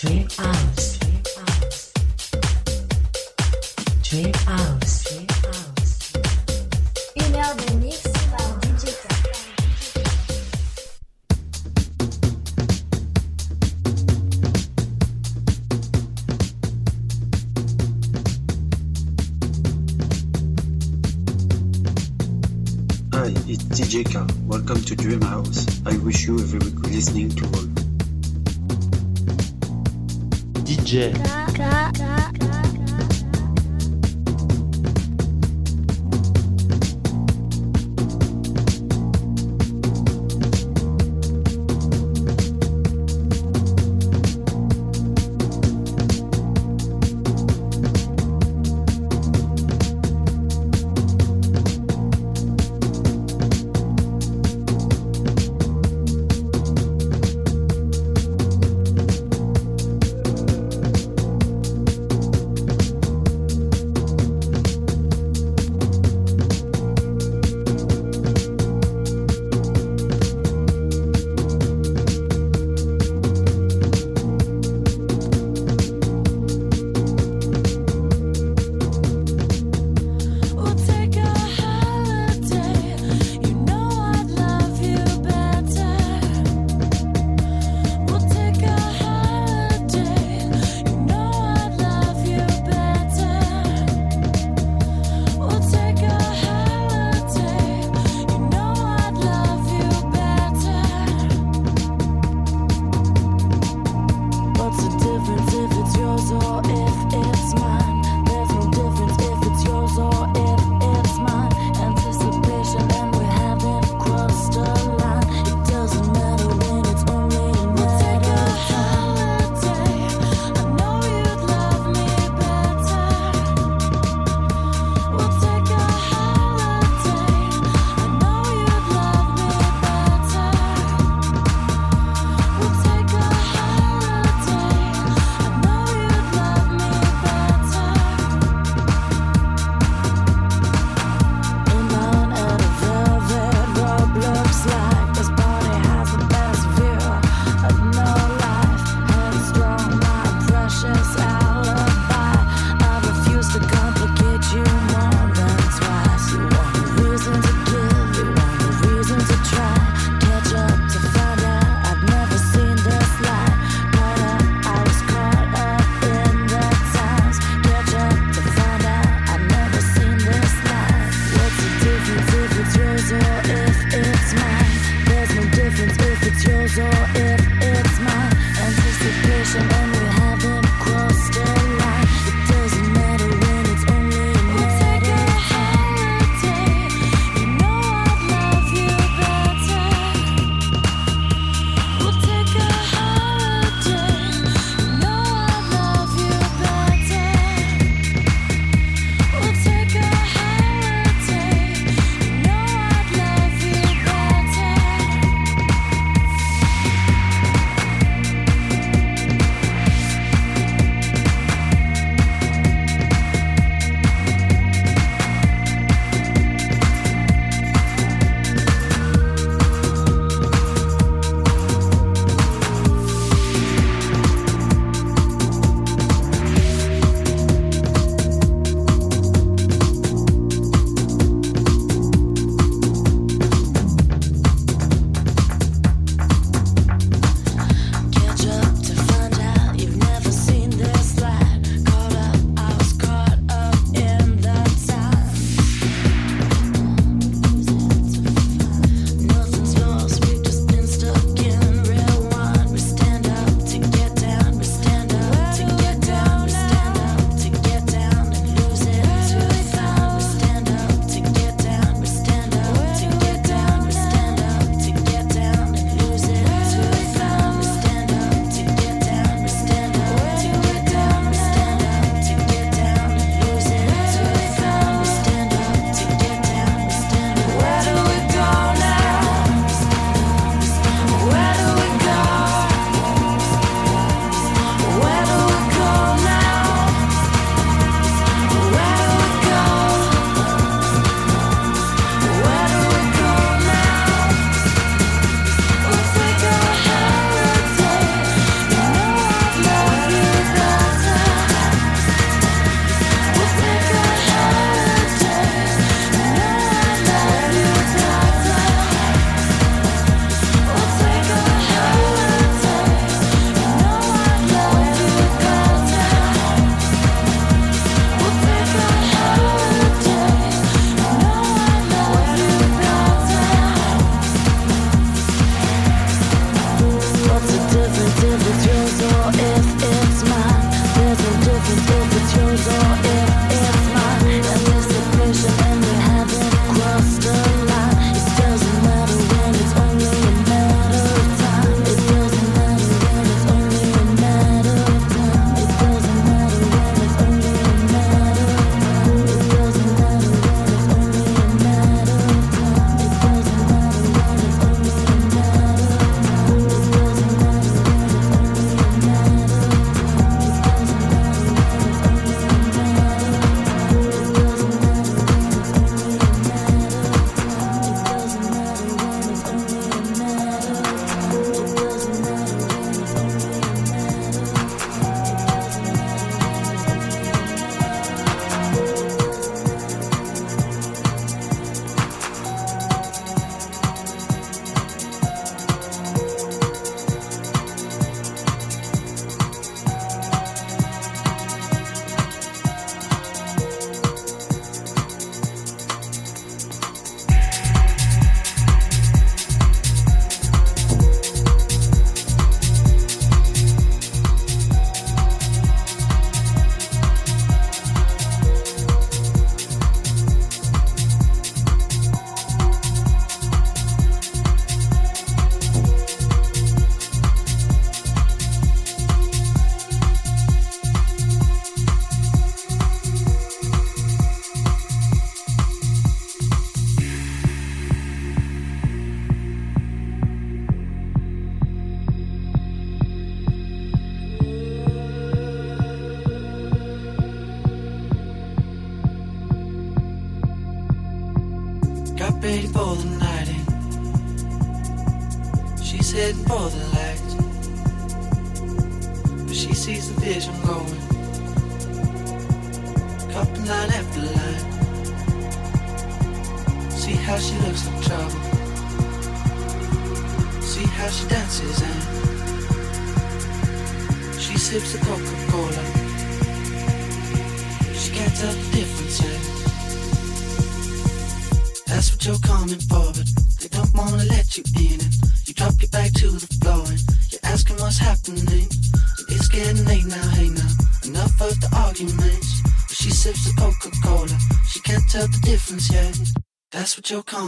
Dream House. Dream House. Une heure de mix par DJ Hi, it's DJ K. Welcome to Dream House. I wish you a very good listening to all. DJ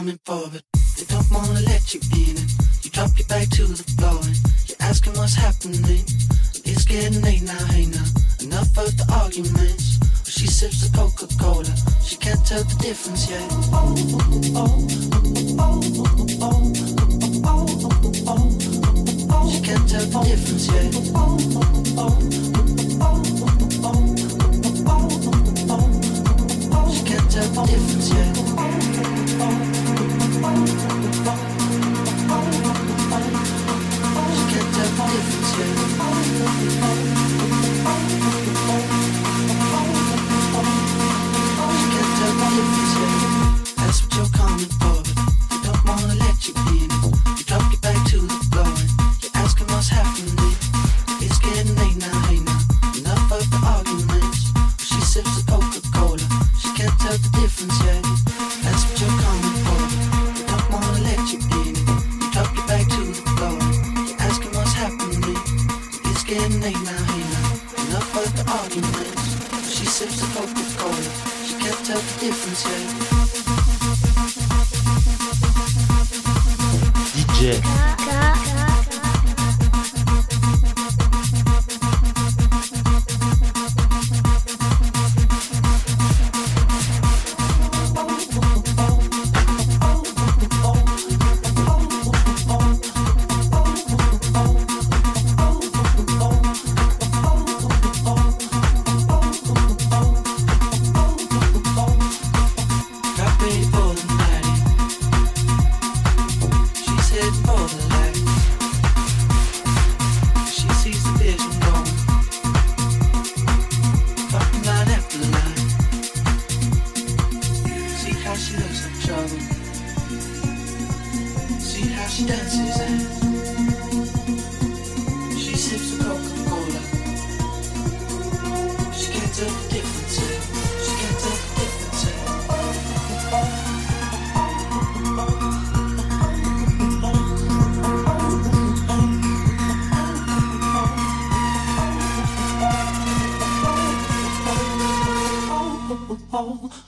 coming forward. They don't wanna let you in it. You drop your back to the floor and you're asking what's happening. It's getting late now, hey now. Enough of the arguments. She sips the Coca Cola. She can't tell the difference yet. Oh, oh, oh, she can't tell the difference yet.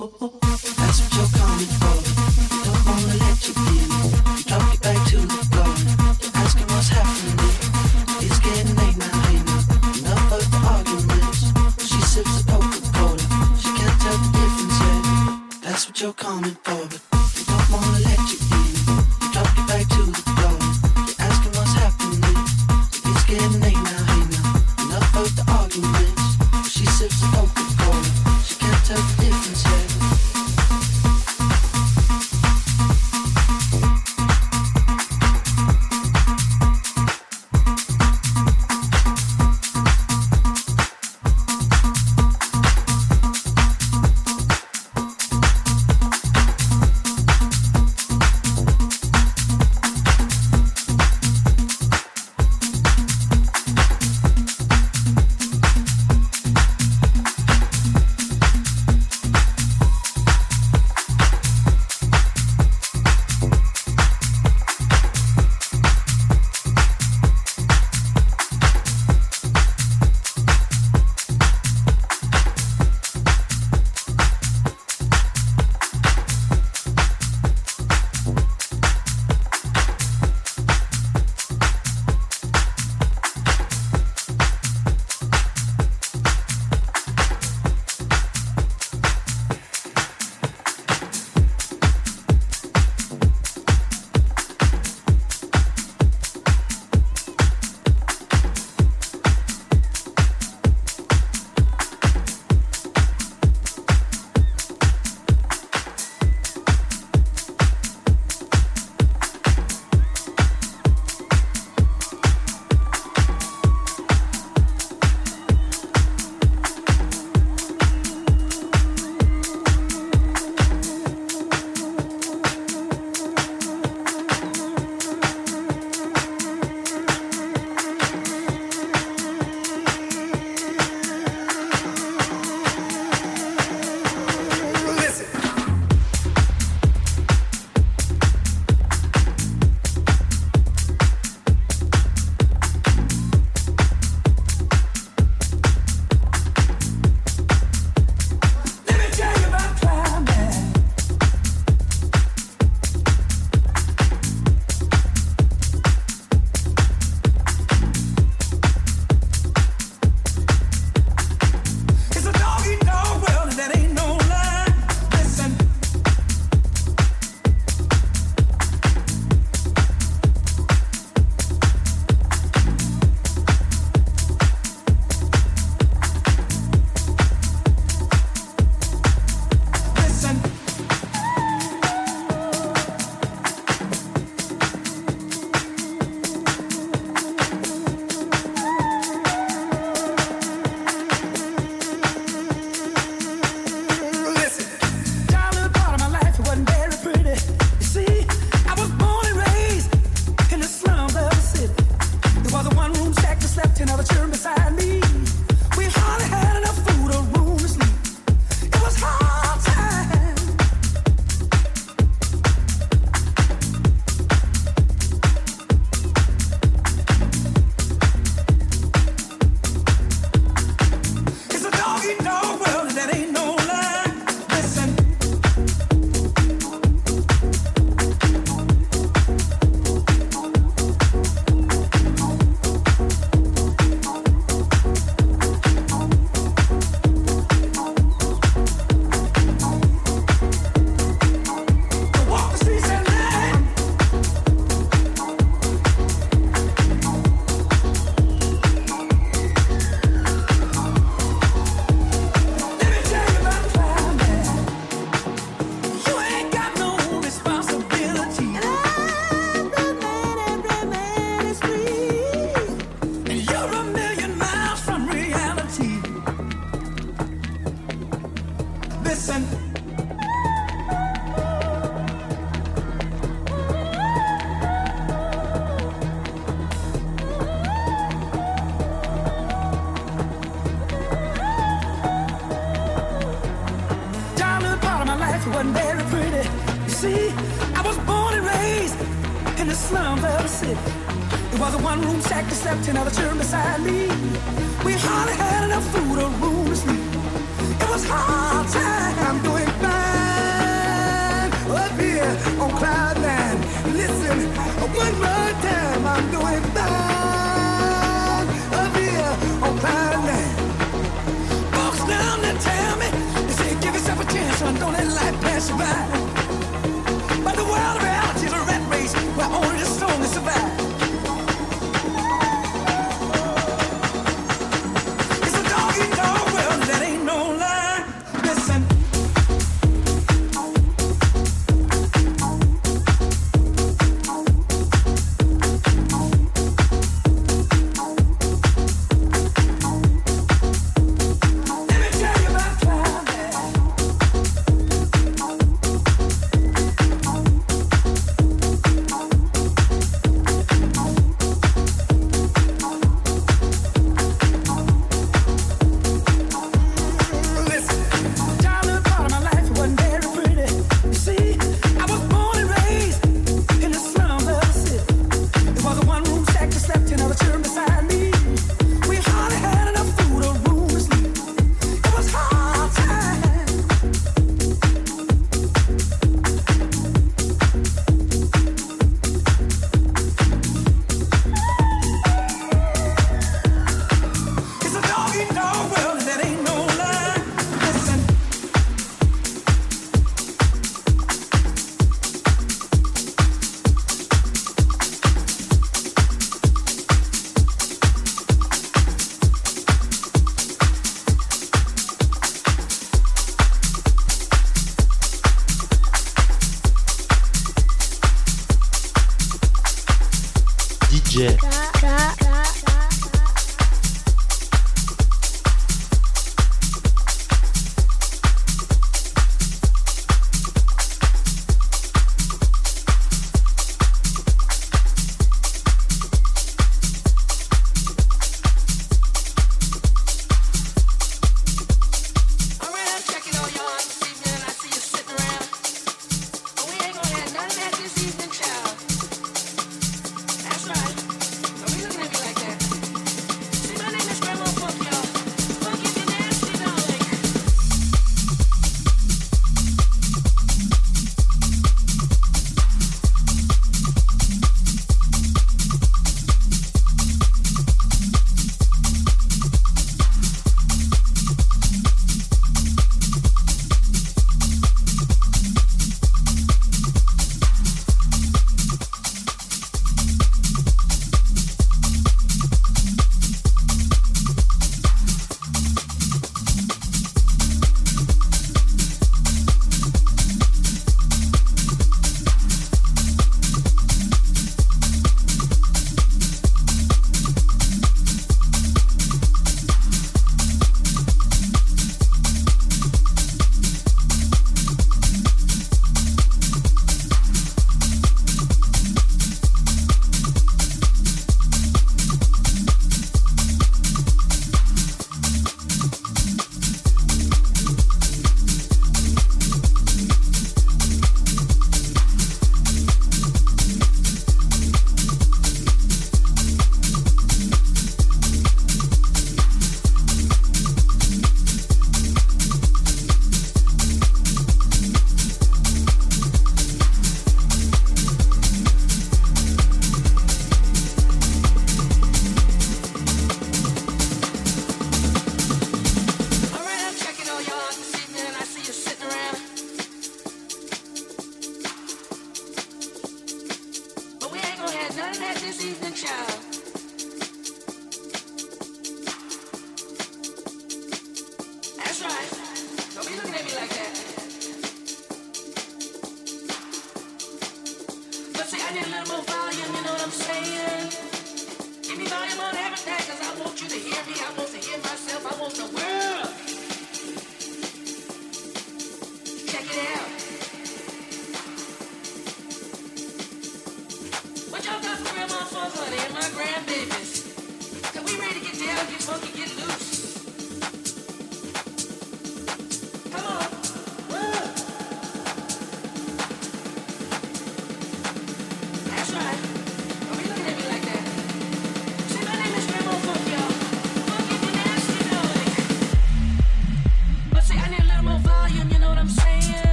oh, oh.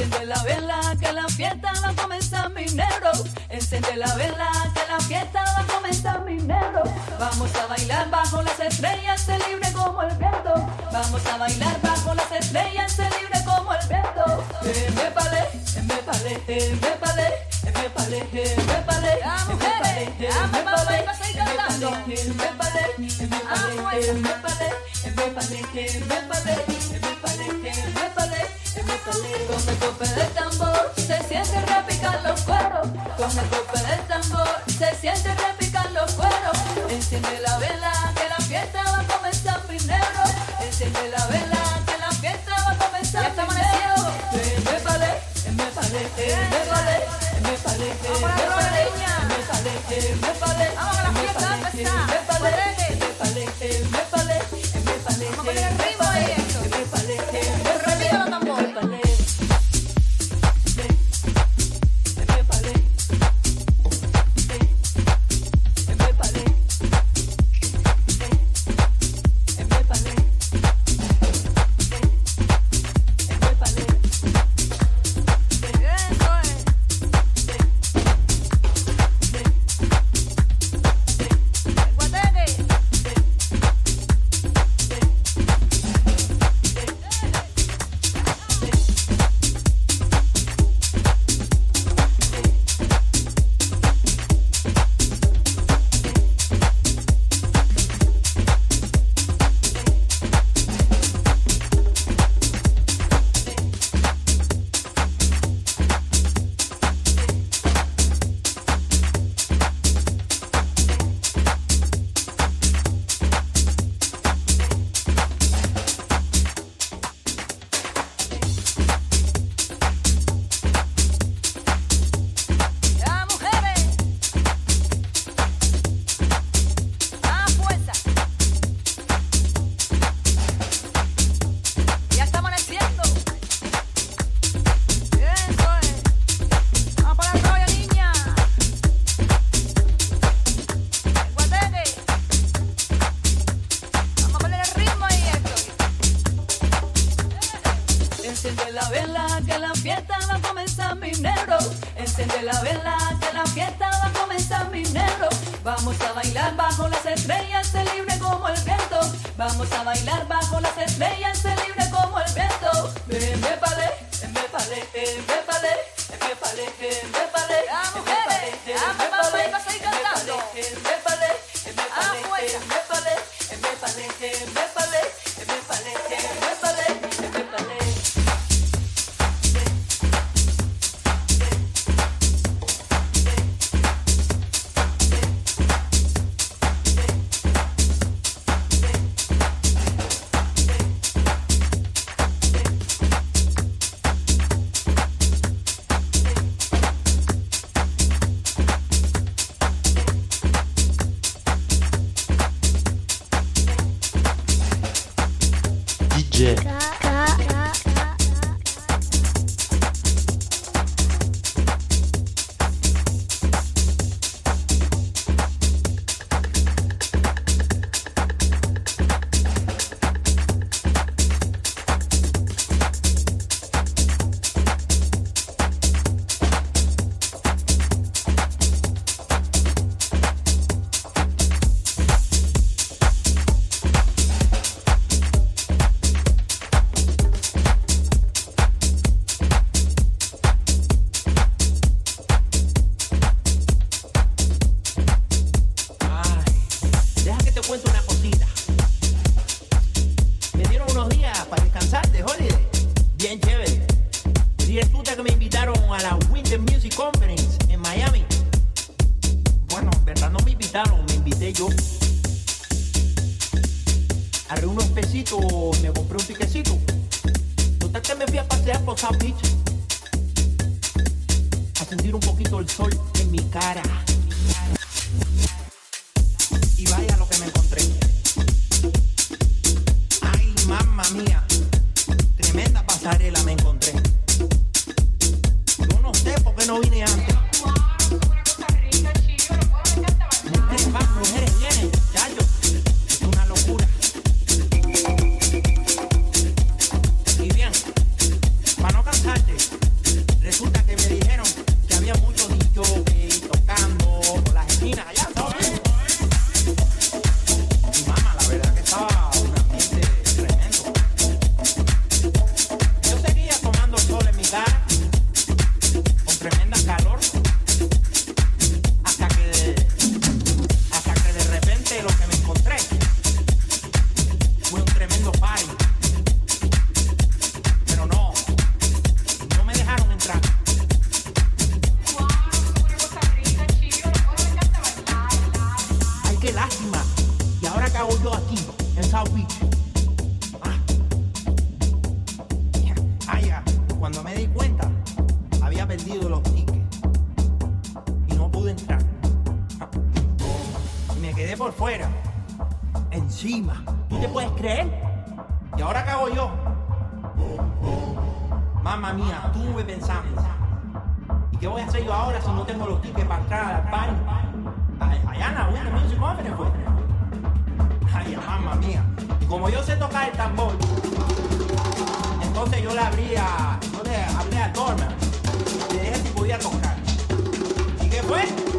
Enciende la vela que la fiesta va a comenzar mi negro. Enciende la vela que la fiesta va a comenzar mi negro. Vamos a bailar bajo las estrellas, se libre como el viento. Vamos a bailar bajo las estrellas, se libre como el viento. Eh, me palé, eh, me palé, eh, me palé, eh, me palé, eh, me palé. Eh, me palé, eh, me palé, eh, me palé, eh, me palé, eh, me Ah, palé, pues. eh, me palé, eh, me palé, el golpe del tambor se siente repicar los cueros. Con el golpe del tambor se siente repicar los cueros. Enciende la vela que la fiesta va a comenzar primero. Enciende la vela que la fiesta va a comenzar Ya primero. Me palé, me palé, me palé, me palé, me palé, me palé, me palé, me palé, me palé, me palé, Como yo sé tocar el tambor, entonces yo le abrí a, le hablé a Dorman, le dije si podía tocar. ¿Y qué fue?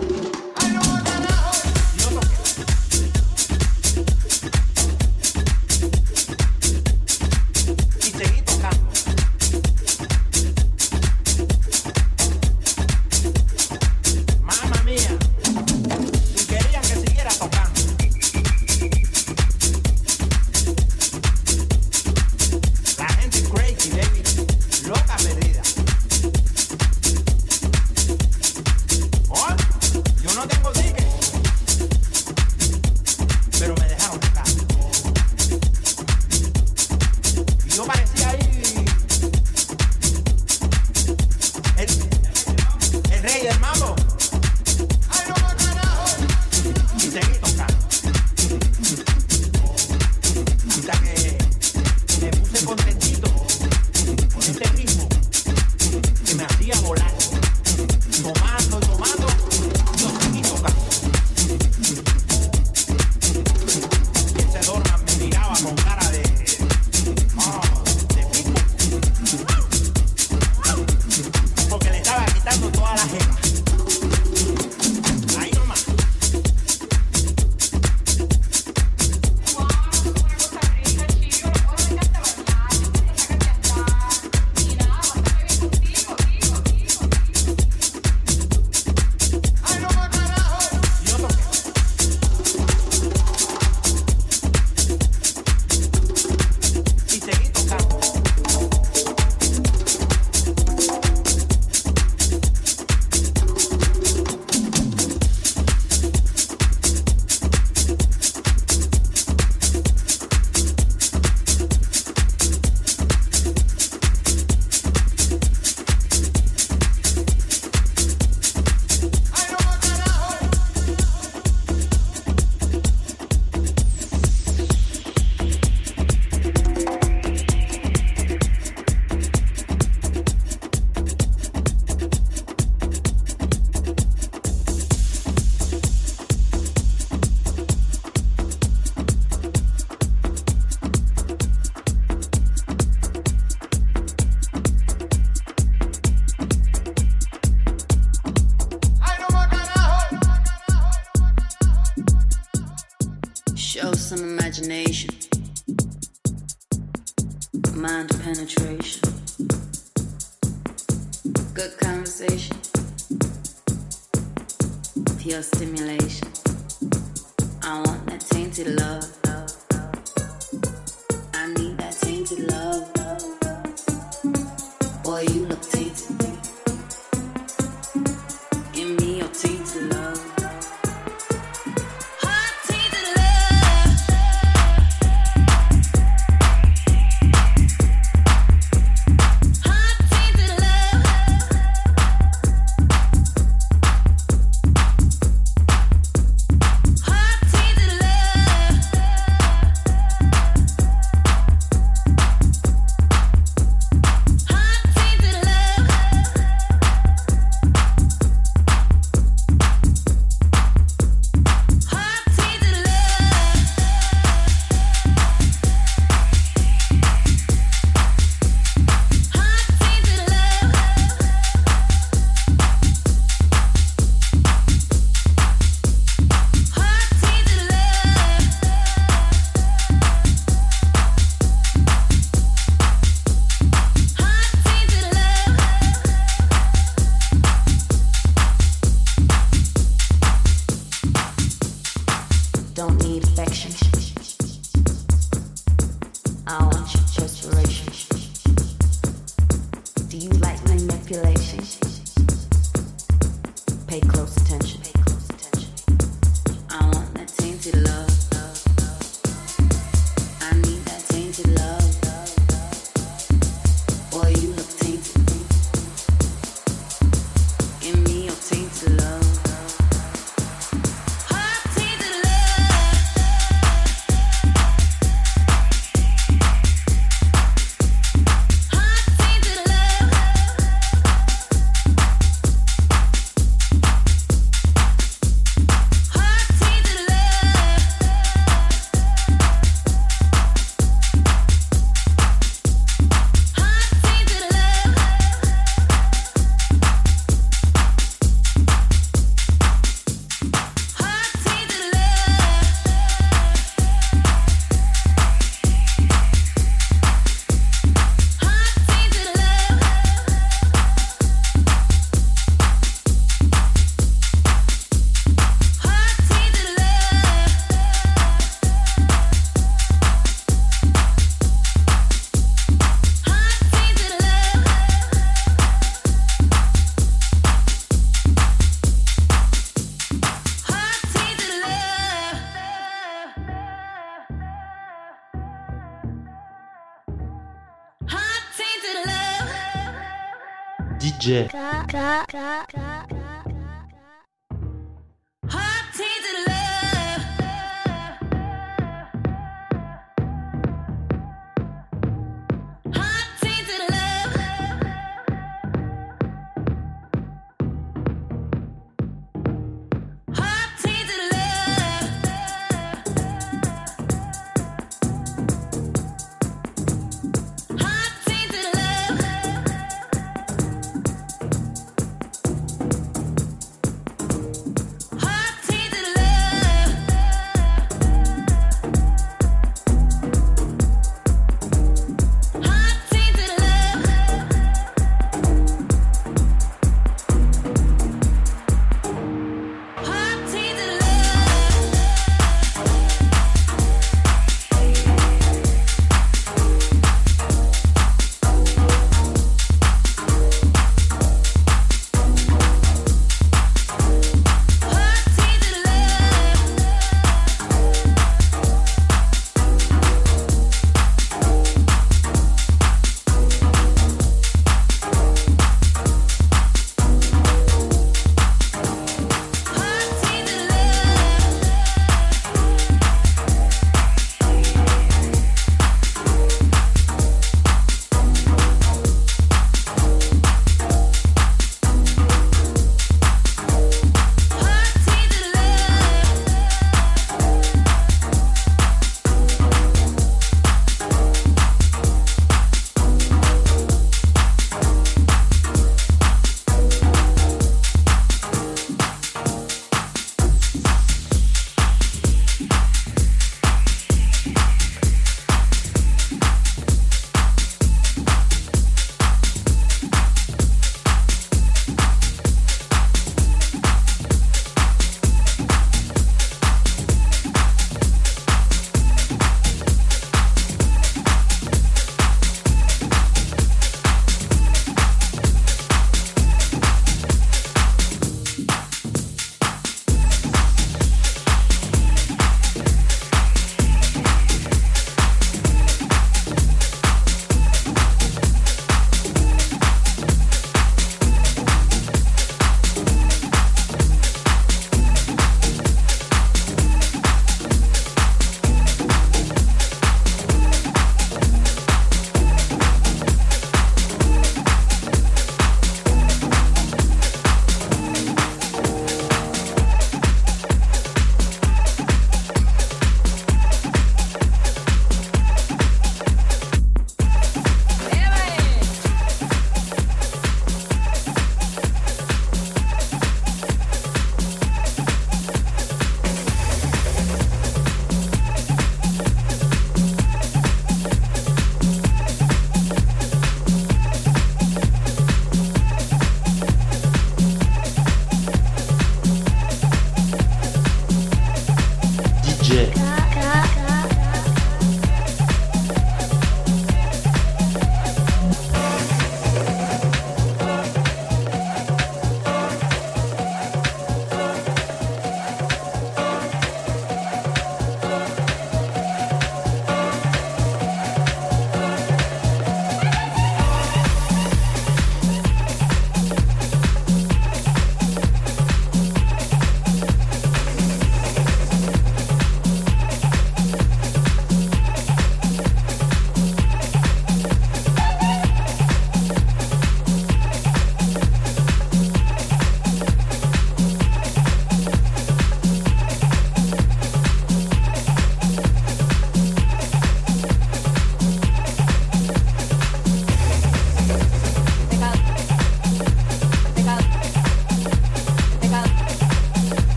Kak.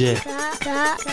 Cagé.